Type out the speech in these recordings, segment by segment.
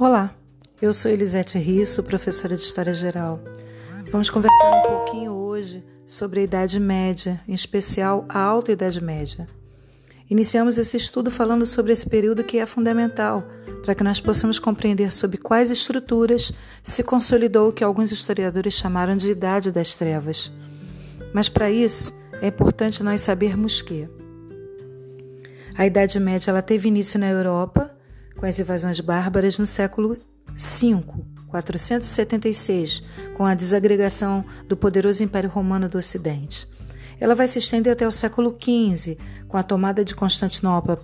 Olá, eu sou Elisete Risso, professora de História Geral. Vamos conversar um pouquinho hoje sobre a Idade Média, em especial a Alta Idade Média. Iniciamos esse estudo falando sobre esse período que é fundamental para que nós possamos compreender sobre quais estruturas se consolidou o que alguns historiadores chamaram de Idade das Trevas. Mas para isso é importante nós sabermos que a Idade Média ela teve início na Europa com as invasões bárbaras no século V, 476, com a desagregação do poderoso Império Romano do Ocidente. Ela vai se estender até o século XV, com a tomada de Constantinopla,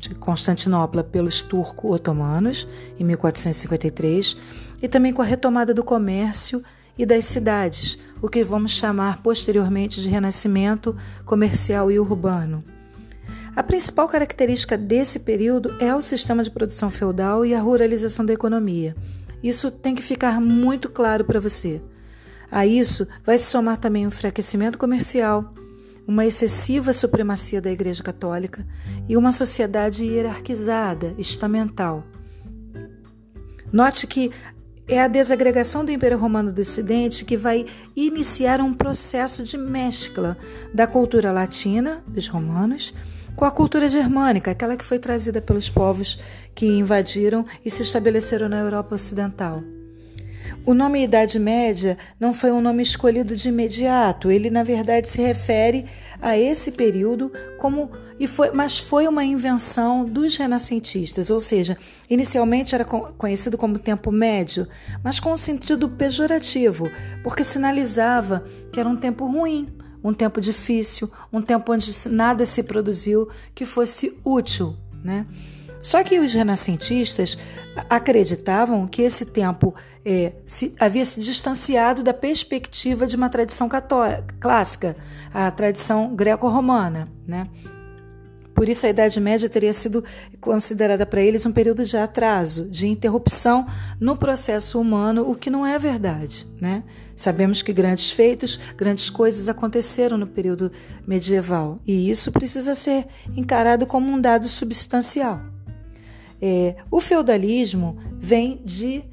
de Constantinopla pelos turco-otomanos, em 1453, e também com a retomada do comércio e das cidades, o que vamos chamar posteriormente de renascimento comercial e urbano. A principal característica desse período é o sistema de produção feudal e a ruralização da economia. Isso tem que ficar muito claro para você. A isso vai se somar também o enfraquecimento comercial, uma excessiva supremacia da Igreja Católica e uma sociedade hierarquizada, estamental. Note que é a desagregação do Império Romano do Ocidente que vai iniciar um processo de mescla da cultura latina dos romanos com a cultura germânica, aquela que foi trazida pelos povos que invadiram e se estabeleceram na Europa Ocidental. O nome Idade Média não foi um nome escolhido de imediato, ele na verdade se refere a esse período como e foi, mas foi uma invenção dos renascentistas, ou seja, inicialmente era conhecido como tempo médio, mas com um sentido pejorativo, porque sinalizava que era um tempo ruim, um tempo difícil, um tempo onde nada se produziu que fosse útil, né? Só que os renascentistas acreditavam que esse tempo é, se, havia se distanciado da perspectiva de uma tradição católica, clássica, a tradição greco-romana, né? Por isso, a Idade Média teria sido considerada para eles um período de atraso, de interrupção no processo humano, o que não é verdade. Né? Sabemos que grandes feitos, grandes coisas aconteceram no período medieval, e isso precisa ser encarado como um dado substancial. É, o feudalismo vem de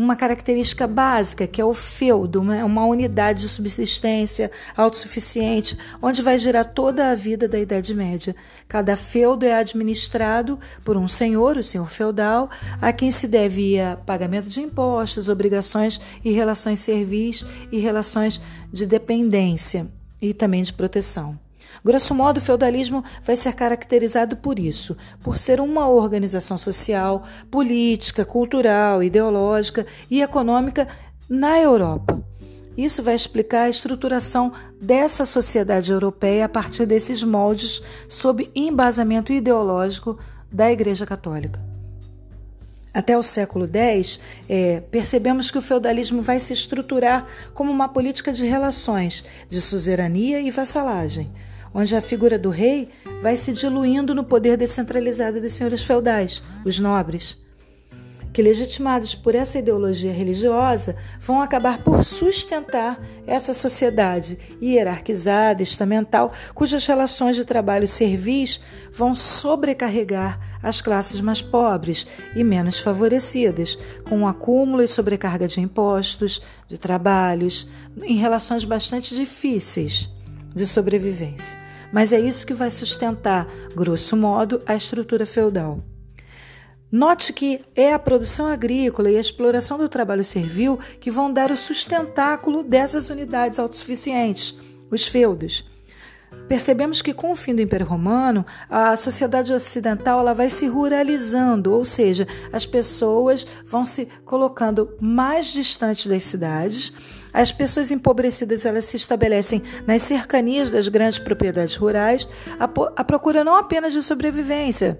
uma característica básica, que é o feudo, né? uma unidade de subsistência autossuficiente, onde vai girar toda a vida da Idade Média. Cada feudo é administrado por um senhor, o senhor feudal, a quem se devia pagamento de impostos, obrigações e relações servis e relações de dependência e também de proteção. Grosso modo, o feudalismo vai ser caracterizado por isso, por ser uma organização social, política, cultural, ideológica e econômica na Europa. Isso vai explicar a estruturação dessa sociedade europeia a partir desses moldes sob embasamento ideológico da Igreja Católica. Até o século X, é, percebemos que o feudalismo vai se estruturar como uma política de relações, de suzerania e vassalagem onde a figura do rei vai se diluindo no poder descentralizado dos senhores feudais, os nobres, que, legitimados por essa ideologia religiosa, vão acabar por sustentar essa sociedade hierarquizada, estamental, cujas relações de trabalho servis vão sobrecarregar as classes mais pobres e menos favorecidas, com o acúmulo e sobrecarga de impostos, de trabalhos, em relações bastante difíceis de sobrevivência. Mas é isso que vai sustentar, grosso modo, a estrutura feudal. Note que é a produção agrícola e a exploração do trabalho servil que vão dar o sustentáculo dessas unidades autossuficientes, os feudos. Percebemos que com o fim do Império Romano, a sociedade ocidental ela vai se ruralizando, ou seja, as pessoas vão se colocando mais distantes das cidades. As pessoas empobrecidas elas se estabelecem nas cercanias das grandes propriedades rurais, a procura não apenas de sobrevivência,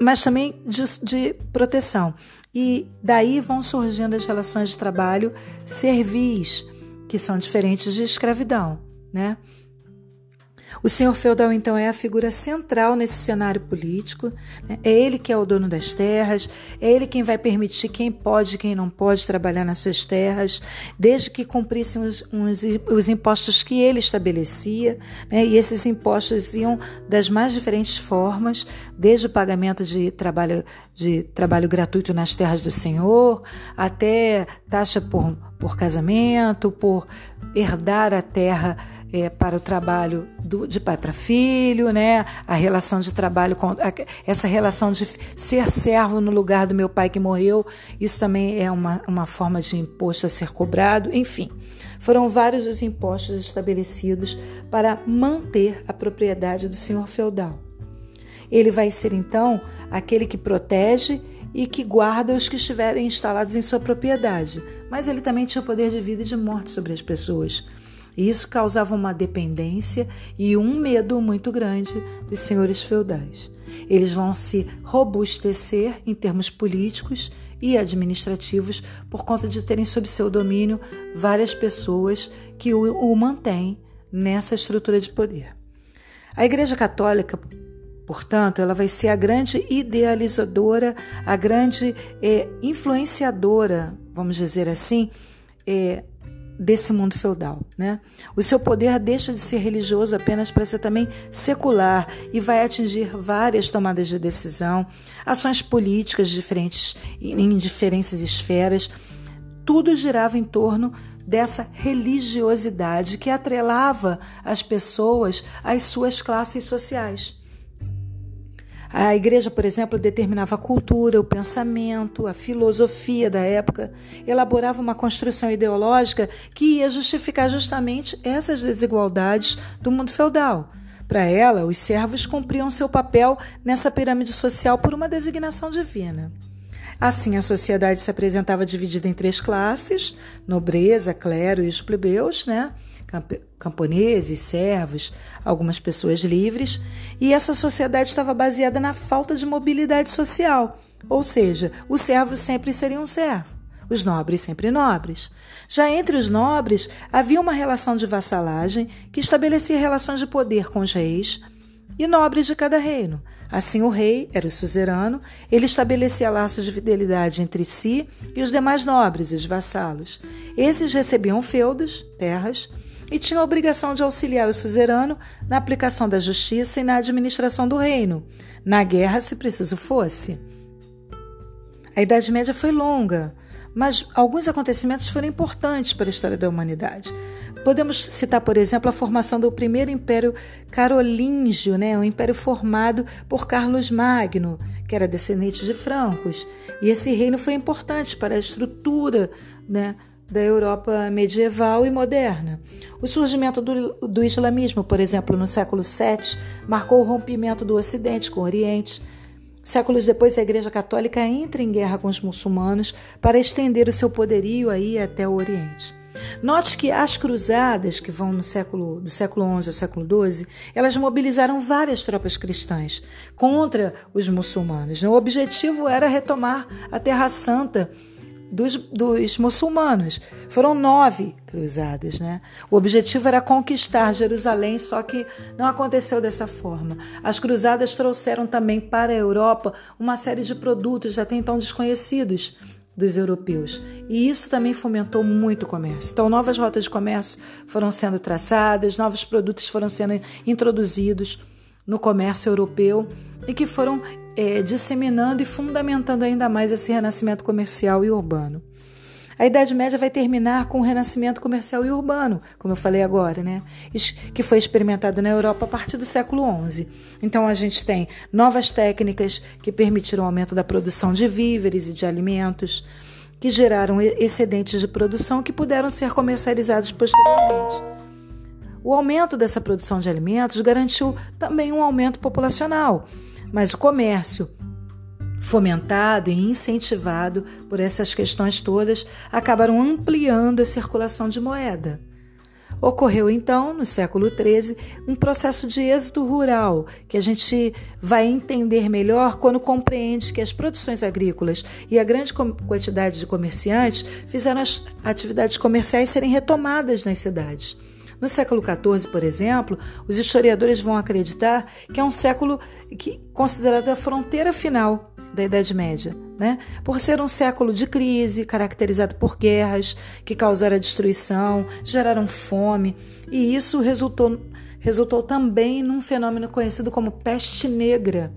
mas também de, de proteção. E daí vão surgindo as relações de trabalho servis, que são diferentes de escravidão, né? O senhor feudal, então, é a figura central nesse cenário político. Né? É ele que é o dono das terras, é ele quem vai permitir quem pode e quem não pode trabalhar nas suas terras, desde que cumprissem os, os, os impostos que ele estabelecia. Né? E esses impostos iam das mais diferentes formas, desde o pagamento de trabalho, de trabalho gratuito nas terras do senhor, até taxa por, por casamento, por herdar a terra é, para o trabalho do, de pai para filho, né? A relação de trabalho com essa relação de ser servo no lugar do meu pai que morreu, isso também é uma, uma forma de imposto a ser cobrado, enfim. Foram vários os impostos estabelecidos para manter a propriedade do senhor feudal. Ele vai ser então aquele que protege e que guarda os que estiverem instalados em sua propriedade, mas ele também tinha o poder de vida e de morte sobre as pessoas. Isso causava uma dependência e um medo muito grande dos senhores feudais. Eles vão se robustecer em termos políticos e administrativos por conta de terem sob seu domínio várias pessoas que o, o mantêm nessa estrutura de poder. A Igreja Católica, portanto, ela vai ser a grande idealizadora, a grande é, influenciadora, vamos dizer assim, é, desse mundo feudal. Né? O seu poder deixa de ser religioso apenas para ser também secular e vai atingir várias tomadas de decisão, ações políticas diferentes em diferentes esferas. Tudo girava em torno dessa religiosidade que atrelava as pessoas às suas classes sociais. A igreja, por exemplo, determinava a cultura, o pensamento, a filosofia da época, elaborava uma construção ideológica que ia justificar justamente essas desigualdades do mundo feudal. Para ela, os servos cumpriam seu papel nessa pirâmide social por uma designação divina. Assim, a sociedade se apresentava dividida em três classes: nobreza, clero e os plebeus, né? camponeses, servos, algumas pessoas livres, e essa sociedade estava baseada na falta de mobilidade social, ou seja, os servos sempre seriam um servo, os nobres sempre nobres. Já entre os nobres havia uma relação de vassalagem que estabelecia relações de poder com os reis e nobres de cada reino. Assim, o rei era o suzerano, ele estabelecia laços de fidelidade entre si e os demais nobres, os vassalos. Esses recebiam feudos, terras, e tinha a obrigação de auxiliar o suzerano na aplicação da justiça e na administração do reino, na guerra, se preciso fosse. A Idade Média foi longa, mas alguns acontecimentos foram importantes para a história da humanidade. Podemos citar, por exemplo, a formação do primeiro Império Carolíngio, né, um império formado por Carlos Magno, que era descendente de francos. E esse reino foi importante para a estrutura né, da Europa medieval e moderna. O surgimento do, do islamismo, por exemplo, no século VII, marcou o rompimento do Ocidente com o Oriente. Séculos depois, a Igreja Católica entra em guerra com os muçulmanos para estender o seu poderio aí até o Oriente. Note que as cruzadas, que vão no século, do século XI ao século XII, elas mobilizaram várias tropas cristãs contra os muçulmanos. O objetivo era retomar a Terra Santa dos, dos muçulmanos. Foram nove cruzadas, né? O objetivo era conquistar Jerusalém, só que não aconteceu dessa forma. As cruzadas trouxeram também para a Europa uma série de produtos até então desconhecidos dos europeus. E isso também fomentou muito o comércio. Então, novas rotas de comércio foram sendo traçadas, novos produtos foram sendo introduzidos no comércio europeu e que foram é, disseminando e fundamentando ainda mais esse renascimento comercial e urbano. A Idade Média vai terminar com o renascimento comercial e urbano, como eu falei agora, né? que foi experimentado na Europa a partir do século XI. Então a gente tem novas técnicas que permitiram o aumento da produção de víveres e de alimentos, que geraram excedentes de produção que puderam ser comercializados posteriormente. O aumento dessa produção de alimentos garantiu também um aumento populacional, mas o comércio fomentado e incentivado por essas questões todas, acabaram ampliando a circulação de moeda. Ocorreu então, no século XIII, um processo de êxodo rural, que a gente vai entender melhor quando compreende que as produções agrícolas e a grande quantidade de comerciantes fizeram as atividades comerciais serem retomadas nas cidades. No século XIV, por exemplo, os historiadores vão acreditar que é um século que considerado a fronteira final da Idade Média, né? Por ser um século de crise, caracterizado por guerras que causaram destruição, geraram fome, e isso resultou, resultou também num fenômeno conhecido como peste negra,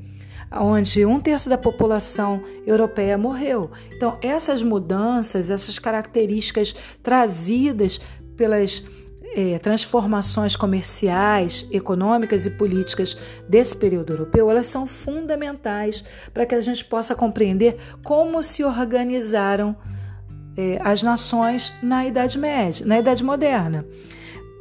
onde um terço da população europeia morreu. Então, essas mudanças, essas características trazidas pelas é, transformações comerciais, econômicas e políticas desse período europeu, elas são fundamentais para que a gente possa compreender como se organizaram é, as nações na Idade Média, na Idade Moderna.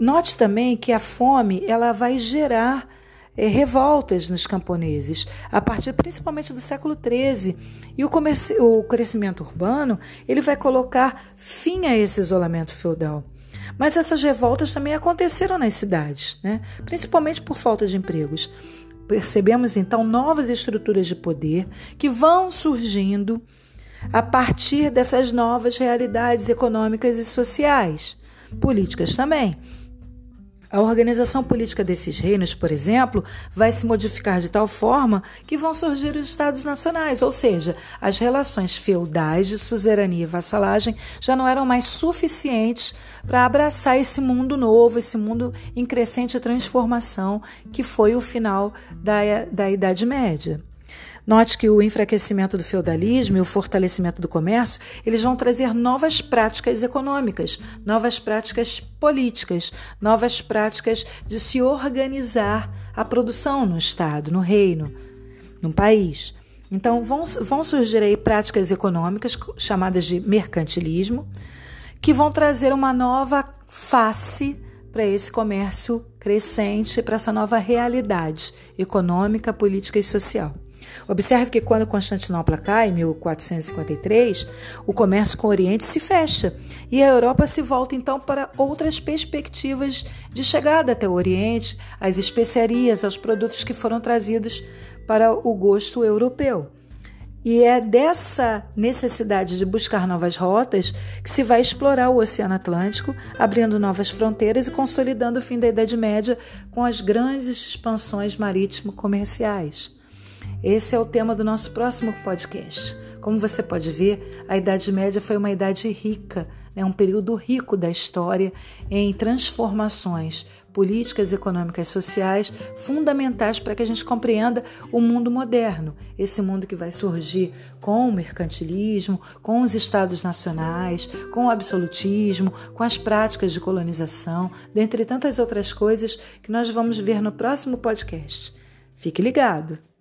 Note também que a fome ela vai gerar é, revoltas nos camponeses, a partir principalmente do século XIII. E o, o crescimento urbano ele vai colocar fim a esse isolamento feudal. Mas essas revoltas também aconteceram nas cidades, né? principalmente por falta de empregos. Percebemos então novas estruturas de poder que vão surgindo a partir dessas novas realidades econômicas e sociais, políticas também. A organização política desses reinos, por exemplo, vai se modificar de tal forma que vão surgir os estados nacionais, ou seja, as relações feudais de suzerania e vassalagem já não eram mais suficientes para abraçar esse mundo novo, esse mundo em crescente transformação que foi o final da, da Idade Média. Note que o enfraquecimento do feudalismo e o fortalecimento do comércio, eles vão trazer novas práticas econômicas, novas práticas políticas, novas práticas de se organizar a produção no estado, no reino, no país. Então vão, vão surgir aí práticas econômicas chamadas de mercantilismo, que vão trazer uma nova face para esse comércio crescente, para essa nova realidade econômica, política e social. Observe que quando Constantinopla cai, em 1453, o comércio com o Oriente se fecha e a Europa se volta então para outras perspectivas de chegada até o Oriente, às especiarias, aos produtos que foram trazidos para o gosto europeu. E é dessa necessidade de buscar novas rotas que se vai explorar o Oceano Atlântico, abrindo novas fronteiras e consolidando o fim da Idade Média com as grandes expansões marítimo-comerciais. Esse é o tema do nosso próximo podcast. Como você pode ver, a Idade Média foi uma idade rica, né, um período rico da história em transformações políticas, econômicas, sociais fundamentais para que a gente compreenda o mundo moderno, esse mundo que vai surgir com o mercantilismo, com os estados nacionais, com o absolutismo, com as práticas de colonização, dentre tantas outras coisas que nós vamos ver no próximo podcast. Fique ligado!